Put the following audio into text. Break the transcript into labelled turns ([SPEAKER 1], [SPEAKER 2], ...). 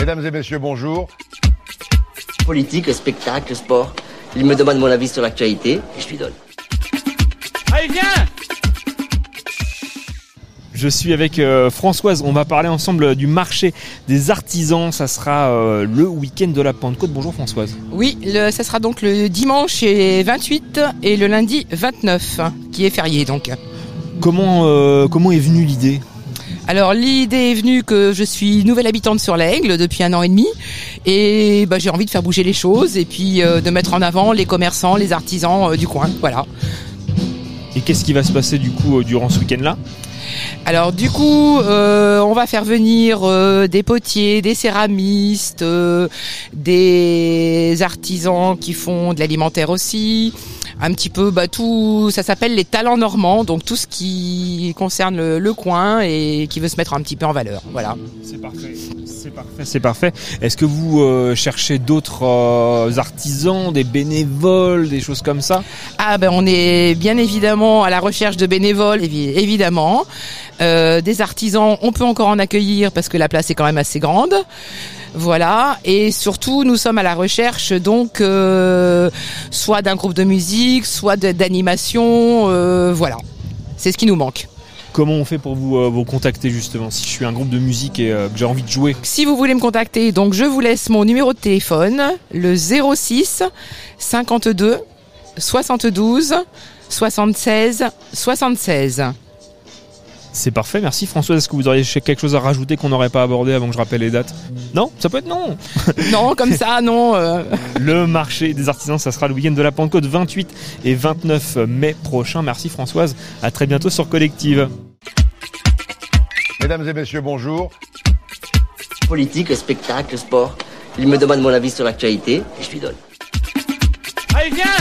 [SPEAKER 1] Mesdames et messieurs, bonjour.
[SPEAKER 2] Politique, spectacle, sport. Il me demande mon avis sur l'actualité et je lui donne.
[SPEAKER 3] Allez, viens
[SPEAKER 4] Je suis avec euh, Françoise, on va parler ensemble du marché des artisans, ça sera euh, le week-end de la Pentecôte. Bonjour Françoise.
[SPEAKER 5] Oui, le, ça sera donc le dimanche et 28 et le lundi 29, qui est férié donc.
[SPEAKER 4] Comment, euh, comment est venue l'idée?
[SPEAKER 5] Alors l'idée est venue que je suis nouvelle habitante sur l'Aigle depuis un an et demi et bah, j'ai envie de faire bouger les choses et puis euh, de mettre en avant les commerçants, les artisans euh, du coin. Voilà.
[SPEAKER 4] Et qu'est-ce qui va se passer du coup euh, durant ce week-end-là?
[SPEAKER 5] Alors du coup, euh, on va faire venir euh, des potiers, des céramistes, euh, des artisans qui font de l'alimentaire aussi, un petit peu bah tout, ça s'appelle les talents normands, donc tout ce qui concerne le, le coin et qui veut se mettre un petit peu en valeur. Voilà.
[SPEAKER 4] C'est parfait. C'est parfait. C'est parfait. Est-ce que vous euh, cherchez d'autres euh, artisans, des bénévoles, des choses comme ça?
[SPEAKER 5] Ah ben on est bien évidemment à la recherche de bénévoles, évi- évidemment. Euh, des artisans, on peut encore en accueillir parce que la place est quand même assez grande. Voilà, et surtout nous sommes à la recherche donc euh, soit d'un groupe de musique, soit d'animation, euh, voilà. C'est ce qui nous manque.
[SPEAKER 4] Comment on fait pour vous, euh, vous contacter justement si je suis un groupe de musique et euh, que j'ai envie de jouer?
[SPEAKER 5] Si vous voulez me contacter, donc je vous laisse mon numéro de téléphone, le 06 52 72 76 76.
[SPEAKER 4] C'est parfait, merci Françoise. Est-ce que vous auriez quelque chose à rajouter qu'on n'aurait pas abordé avant que je rappelle les dates? Non Ça peut être non
[SPEAKER 5] Non, comme ça, non. euh,
[SPEAKER 4] Le marché des artisans, ça sera le week-end de la Pentecôte 28 et 29 mai prochain. Merci Françoise. À très bientôt sur Collective.
[SPEAKER 1] Mesdames et messieurs, bonjour.
[SPEAKER 2] Politique, spectacle, sport. Il me demande mon avis sur l'actualité et je lui donne.
[SPEAKER 3] Allez, viens